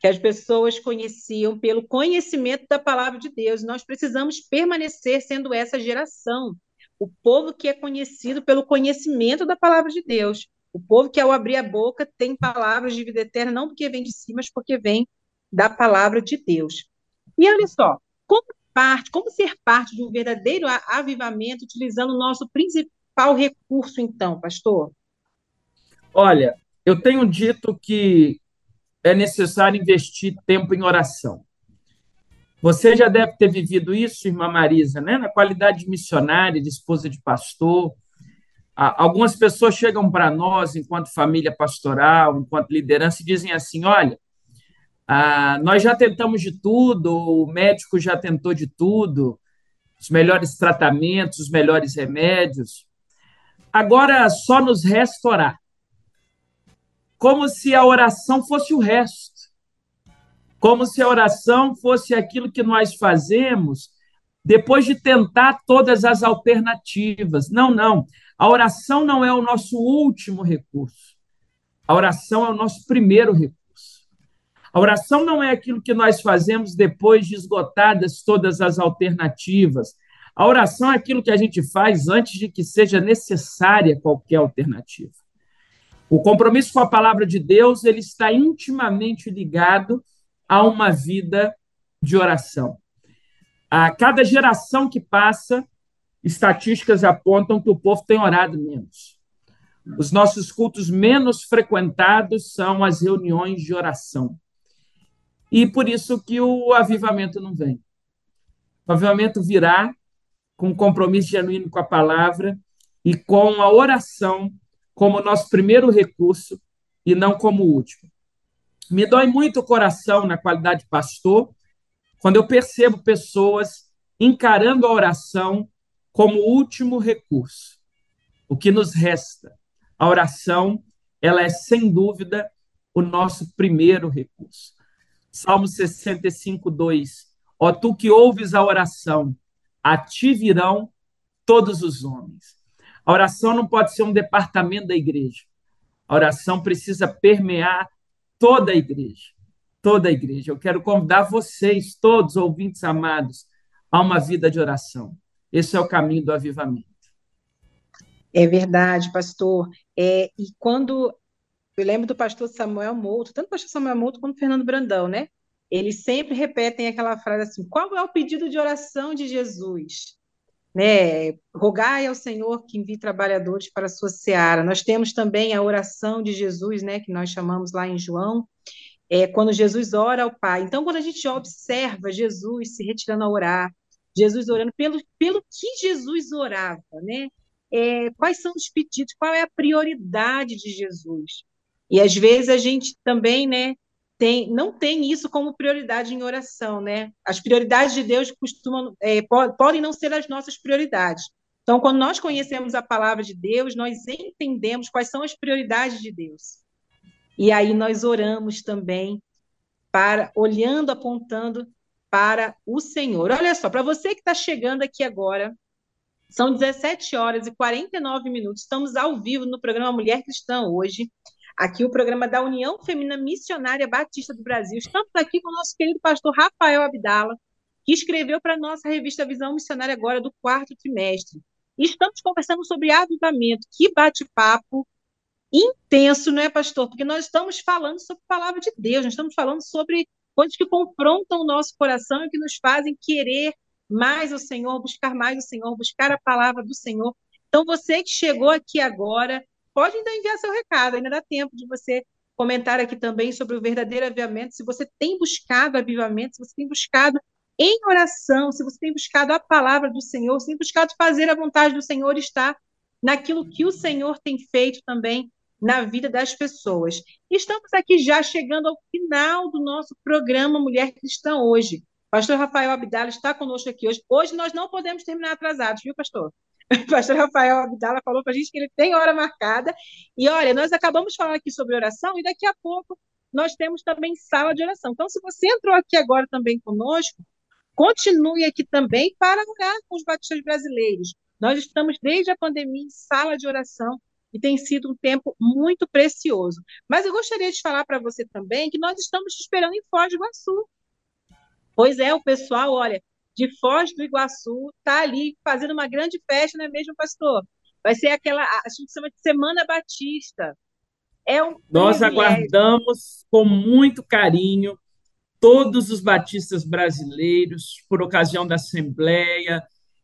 que as pessoas conheciam pelo conhecimento da palavra de Deus. Nós precisamos permanecer sendo essa geração o povo que é conhecido pelo conhecimento da palavra de Deus. O povo que, ao abrir a boca, tem palavras de vida eterna, não porque vem de cima, mas porque vem da palavra de Deus. E olha só, como parte, como ser parte de um verdadeiro avivamento utilizando o nosso principal recurso, então, pastor? Olha, eu tenho dito que é necessário investir tempo em oração. Você já deve ter vivido isso, irmã Marisa, né? na qualidade de missionária, de esposa de pastor. Algumas pessoas chegam para nós, enquanto família pastoral, enquanto liderança, e dizem assim: olha, nós já tentamos de tudo, o médico já tentou de tudo, os melhores tratamentos, os melhores remédios. Agora só nos resta orar. Como se a oração fosse o resto como se a oração fosse aquilo que nós fazemos depois de tentar todas as alternativas. Não, não. A oração não é o nosso último recurso. A oração é o nosso primeiro recurso. A oração não é aquilo que nós fazemos depois de esgotadas todas as alternativas. A oração é aquilo que a gente faz antes de que seja necessária qualquer alternativa. O compromisso com a palavra de Deus ele está intimamente ligado a uma vida de oração. A cada geração que passa, estatísticas apontam que o povo tem orado menos. Os nossos cultos menos frequentados são as reuniões de oração. E por isso que o avivamento não vem. O avivamento virá com um compromisso genuíno com a palavra e com a oração como nosso primeiro recurso e não como último. Me dói muito o coração na qualidade de pastor quando eu percebo pessoas encarando a oração como último recurso. O que nos resta? A oração, ela é sem dúvida o nosso primeiro recurso. Salmo 65, 2. Ó tu que ouves a oração, a ti virão todos os homens. A oração não pode ser um departamento da igreja. A oração precisa permear toda a igreja. Toda a igreja. Eu quero convidar vocês, todos ouvintes amados, a uma vida de oração. Esse é o caminho do avivamento. É verdade, pastor. É, e quando eu lembro do pastor Samuel Mouto, tanto o pastor Samuel Mouto quanto o Fernando Brandão, né? Eles sempre repetem aquela frase assim: qual é o pedido de oração de Jesus? né? Rogai ao Senhor que envie trabalhadores para a sua seara. Nós temos também a oração de Jesus, né, que nós chamamos lá em João, é, quando Jesus ora ao Pai. Então, quando a gente observa Jesus se retirando a orar, Jesus orando pelo, pelo que Jesus orava, né? É, quais são os pedidos, qual é a prioridade de Jesus? E às vezes a gente também, né, tem, não tem isso como prioridade em oração, né? As prioridades de Deus costumam, é, podem não ser as nossas prioridades. Então, quando nós conhecemos a palavra de Deus, nós entendemos quais são as prioridades de Deus. E aí nós oramos também para olhando, apontando para o Senhor. Olha só, para você que está chegando aqui agora, são 17 horas e 49 minutos. Estamos ao vivo no programa Mulher Cristã hoje. Aqui o programa da União Feminina Missionária Batista do Brasil. Estamos aqui com o nosso querido pastor Rafael Abdala, que escreveu para a nossa revista Visão Missionária agora do quarto trimestre. E estamos conversando sobre avivamento. Que bate-papo intenso, não é, pastor? Porque nós estamos falando sobre a palavra de Deus, nós estamos falando sobre coisas que confrontam o nosso coração e que nos fazem querer mais o Senhor, buscar mais o Senhor, buscar a palavra do Senhor. Então, você que chegou aqui agora, pode ainda enviar seu recado, ainda dá tempo de você comentar aqui também sobre o verdadeiro avivamento, se você tem buscado avivamento, se você tem buscado em oração, se você tem buscado a palavra do Senhor, se tem buscado fazer a vontade do Senhor, estar naquilo que o Senhor tem feito também na vida das pessoas. Estamos aqui já chegando ao final do nosso programa Mulher Cristã hoje. Pastor Rafael Abdala está conosco aqui hoje. Hoje nós não podemos terminar atrasados, viu, pastor? pastor Rafael Abdala falou para a gente que ele tem hora marcada. E olha, nós acabamos falando aqui sobre oração e daqui a pouco nós temos também sala de oração. Então, se você entrou aqui agora também conosco, continue aqui também para orar com os batistas brasileiros. Nós estamos desde a pandemia em sala de oração e tem sido um tempo muito precioso. Mas eu gostaria de falar para você também que nós estamos te esperando em Foz do Iguaçu. Pois é, o pessoal, olha, de Foz do Iguaçu está ali fazendo uma grande festa, não é mesmo, pastor? Vai ser aquela, a gente chama de Semana Batista. É um Nós aguardamos com muito carinho todos os batistas brasileiros por ocasião da Assembleia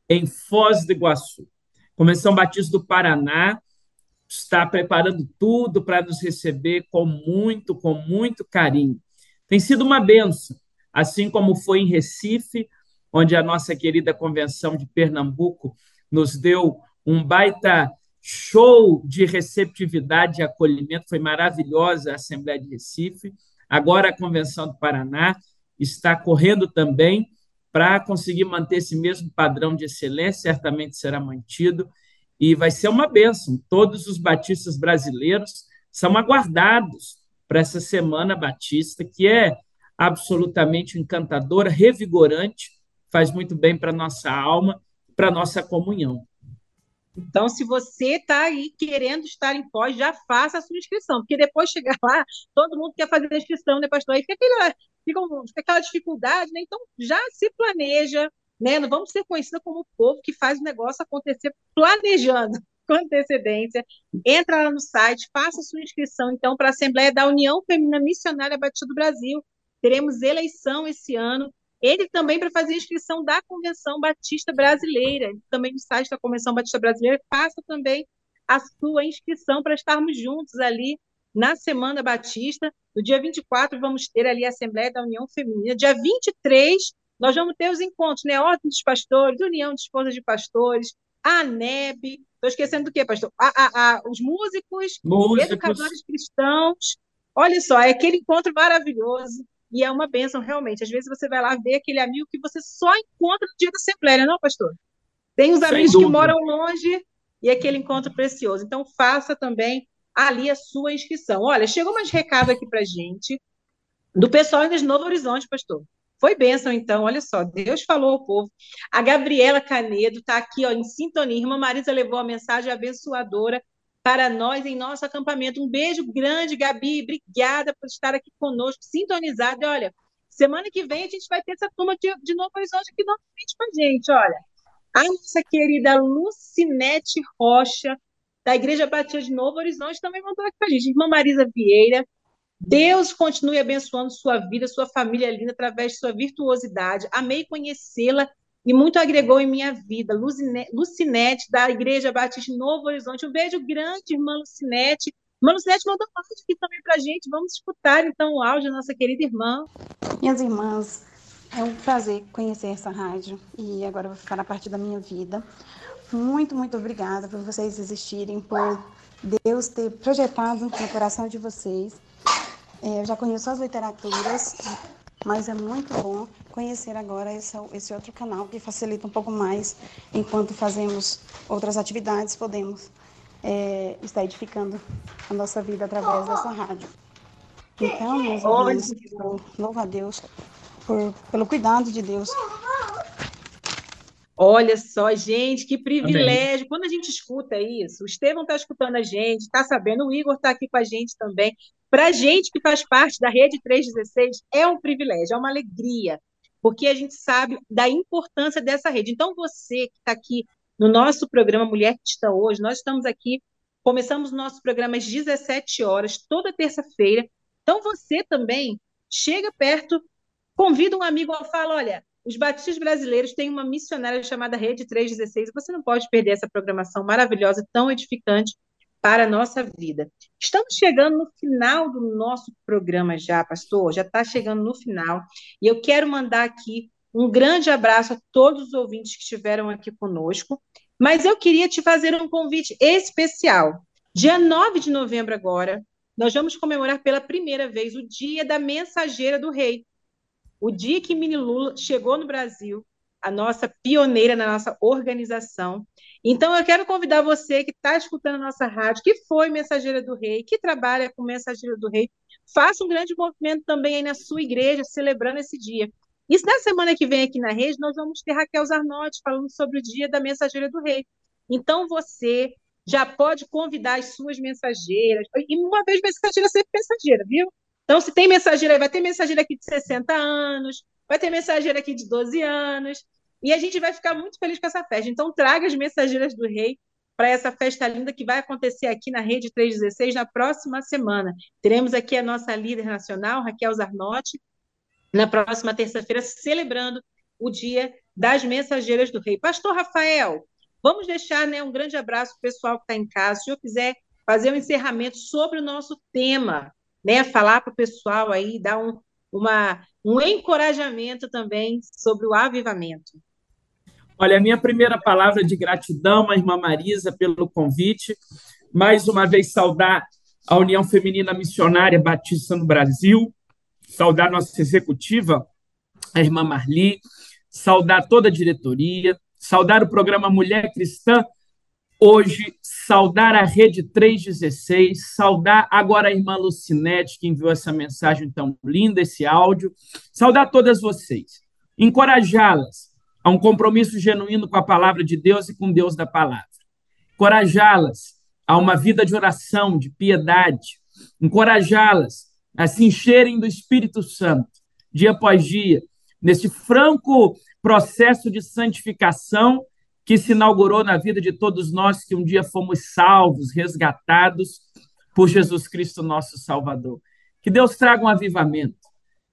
em Foz do Iguaçu. Convenção Batista do Paraná está preparando tudo para nos receber com muito, com muito carinho. Tem sido uma benção, assim como foi em Recife, onde a nossa querida convenção de Pernambuco nos deu um baita show de receptividade e acolhimento, foi maravilhosa a Assembleia de Recife. Agora a Convenção do Paraná está correndo também para conseguir manter esse mesmo padrão de excelência, certamente será mantido e vai ser uma bênção. Todos os batistas brasileiros são aguardados para essa Semana Batista, que é absolutamente encantadora, revigorante, faz muito bem para a nossa alma, para a nossa comunhão. Então, se você está aí querendo estar em pós, já faça a sua inscrição, porque depois chegar lá, todo mundo quer fazer a inscrição, né, pastor? Aí fica, aquele, fica, fica aquela dificuldade, né? Então, já se planeja, né? Não vamos ser conhecidos como o povo que faz o negócio acontecer planejando com antecedência. Entra lá no site, faça sua inscrição, então, para a Assembleia da União Feminina Missionária Batista do Brasil. Teremos eleição esse ano. Ele também para fazer a inscrição da Convenção Batista Brasileira. Também no site da Convenção Batista Brasileira, faça também a sua inscrição para estarmos juntos ali na Semana Batista. No dia 24, vamos ter ali a Assembleia da União Feminina. Dia 23, nós vamos ter os encontros, né? Ordem dos Pastores, União de Esposas de Pastores, a NEB, estou esquecendo do quê, pastor? A, a, a, os músicos, músicos, educadores cristãos. Olha só, é aquele encontro maravilhoso e é uma bênção, realmente. Às vezes você vai lá ver aquele amigo que você só encontra no dia da Assembleia, não, pastor? Tem os amigos que moram longe e aquele encontro precioso. Então, faça também ali a sua inscrição. Olha, chegou mais recado aqui para gente do pessoal ainda de Novo Horizonte, pastor. Foi bênção, então, olha só, Deus falou ao povo. A Gabriela Canedo está aqui ó, em sintonia. Irmã Marisa levou a mensagem abençoadora para nós em nosso acampamento. Um beijo grande, Gabi. Obrigada por estar aqui conosco, sintonizada. E olha, semana que vem a gente vai ter essa turma de, de Novo Horizonte aqui novamente com a gente. Olha, a nossa querida Lucinete Rocha, da Igreja Batista de Novo Horizonte, também mandou aqui para a gente. Irmã Marisa Vieira, Deus continue abençoando sua vida, sua família linda, através de sua virtuosidade. Amei conhecê-la e muito agregou em minha vida. Lucinete, da Igreja Batista Novo Horizonte. Um beijo grande, irmã Lucinete. Mano Sete mandou um áudio aqui também para a gente. Vamos escutar então o áudio da nossa querida irmã. Minhas irmãs, é um prazer conhecer essa rádio e agora vai ficar a parte da minha vida. Muito, muito obrigada por vocês existirem, por Deus ter projetado no coração de vocês. É, eu já conheço as literaturas, mas é muito bom conhecer agora esse, esse outro canal que facilita um pouco mais enquanto fazemos outras atividades, podemos é, estar edificando a nossa vida através dessa rádio. Então, meus irmãos, louvo a Deus por, pelo cuidado de Deus Olha só, gente, que privilégio. Quando a gente escuta isso, o Estevão está escutando a gente, está sabendo, o Igor está aqui com a gente também. Para a gente que faz parte da Rede 316, é um privilégio, é uma alegria, porque a gente sabe da importância dessa rede. Então, você que está aqui no nosso programa Mulher que está hoje, nós estamos aqui, começamos o nosso programa às 17 horas, toda terça-feira. Então, você também chega perto, convida um amigo, fala, olha, os batistas brasileiros têm uma missionária chamada Rede 316. Você não pode perder essa programação maravilhosa, tão edificante para a nossa vida. Estamos chegando no final do nosso programa já, pastor, já está chegando no final. E eu quero mandar aqui um grande abraço a todos os ouvintes que estiveram aqui conosco. Mas eu queria te fazer um convite especial. Dia 9 de novembro, agora, nós vamos comemorar pela primeira vez o Dia da Mensageira do Rei o dia que Mini Lula chegou no Brasil, a nossa pioneira na nossa organização. Então, eu quero convidar você que está escutando a nossa rádio, que foi Mensageira do Rei, que trabalha com Mensageira do Rei, faça um grande movimento também aí na sua igreja, celebrando esse dia. E na semana que vem aqui na rede, nós vamos ter Raquel Zarnotti falando sobre o dia da Mensageira do Rei. Então, você já pode convidar as suas mensageiras, e uma vez mensageira, sempre mensageira, viu? Então, se tem mensageira, vai ter mensageira aqui de 60 anos, vai ter mensageira aqui de 12 anos, e a gente vai ficar muito feliz com essa festa. Então, traga as mensageiras do rei para essa festa linda que vai acontecer aqui na Rede 316 na próxima semana. Teremos aqui a nossa líder nacional, Raquel Zarnotti, na próxima terça-feira, celebrando o Dia das Mensageiras do Rei. Pastor Rafael, vamos deixar né, um grande abraço para o pessoal que está em casa. Se senhor quiser fazer um encerramento sobre o nosso tema, né, falar para o pessoal aí, dar um, uma, um encorajamento também sobre o avivamento. Olha, a minha primeira palavra de gratidão à irmã Marisa pelo convite. Mais uma vez, saudar a União Feminina Missionária Batista no Brasil, saudar nossa executiva, a irmã Marli, saudar toda a diretoria, saudar o programa Mulher Cristã, hoje saudar a Rede 316, saudar agora a irmã Lucinete, que enviou essa mensagem tão linda, esse áudio, saudar todas vocês, encorajá-las a um compromisso genuíno com a palavra de Deus e com Deus da palavra, encorajá-las a uma vida de oração, de piedade, encorajá-las a se encherem do Espírito Santo, dia após dia, nesse franco processo de santificação que se inaugurou na vida de todos nós que um dia fomos salvos, resgatados por Jesus Cristo, nosso Salvador. Que Deus traga um avivamento,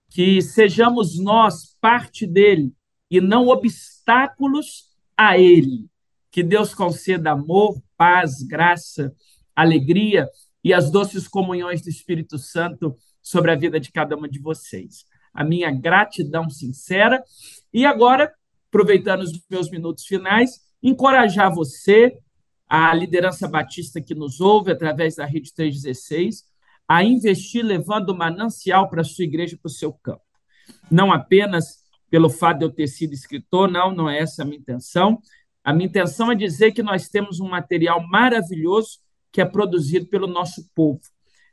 que sejamos nós parte dele e não obstáculos a ele. Que Deus conceda amor, paz, graça, alegria e as doces comunhões do Espírito Santo sobre a vida de cada uma de vocês. A minha gratidão sincera. E agora, aproveitando os meus minutos finais, encorajar você, a liderança batista que nos ouve através da Rede 316, a investir levando o manancial para a sua igreja, para o seu campo. Não apenas pelo fato de eu ter sido escritor, não, não é essa a minha intenção. A minha intenção é dizer que nós temos um material maravilhoso que é produzido pelo nosso povo,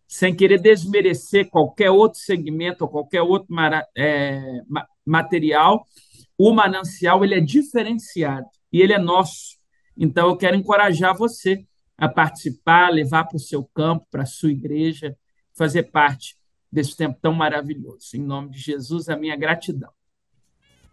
sem querer desmerecer qualquer outro segmento ou qualquer outro é, material, o manancial ele é diferenciado e ele é nosso. Então, eu quero encorajar você a participar, levar para o seu campo, para a sua igreja, fazer parte desse tempo tão maravilhoso. Em nome de Jesus, a minha gratidão.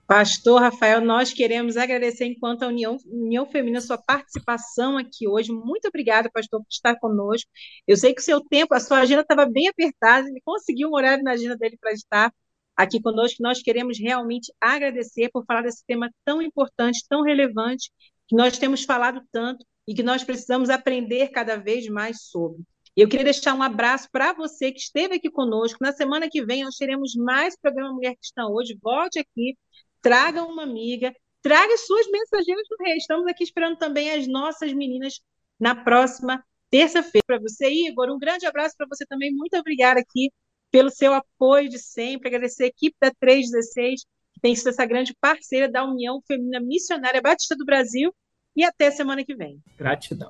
Pastor Rafael, nós queremos agradecer, enquanto a União, União Feminina, sua participação aqui hoje. Muito obrigada, pastor, por estar conosco. Eu sei que o seu tempo, a sua agenda estava bem apertada, ele conseguiu um horário na agenda dele para estar aqui conosco. Nós queremos realmente agradecer por falar desse tema tão importante, tão relevante, que nós temos falado tanto e que nós precisamos aprender cada vez mais sobre. Eu queria deixar um abraço para você que esteve aqui conosco. Na semana que vem nós teremos mais programa Mulher Cristã hoje. Volte aqui, traga uma amiga, traga suas mensageiras do rei. Estamos aqui esperando também as nossas meninas na próxima terça-feira. Para você, Igor, um grande abraço para você também. Muito obrigada aqui pelo seu apoio de sempre. Agradecer a equipe da 316, que tem sido essa grande parceira da União Feminina Missionária Batista do Brasil. E até semana que vem. Gratidão.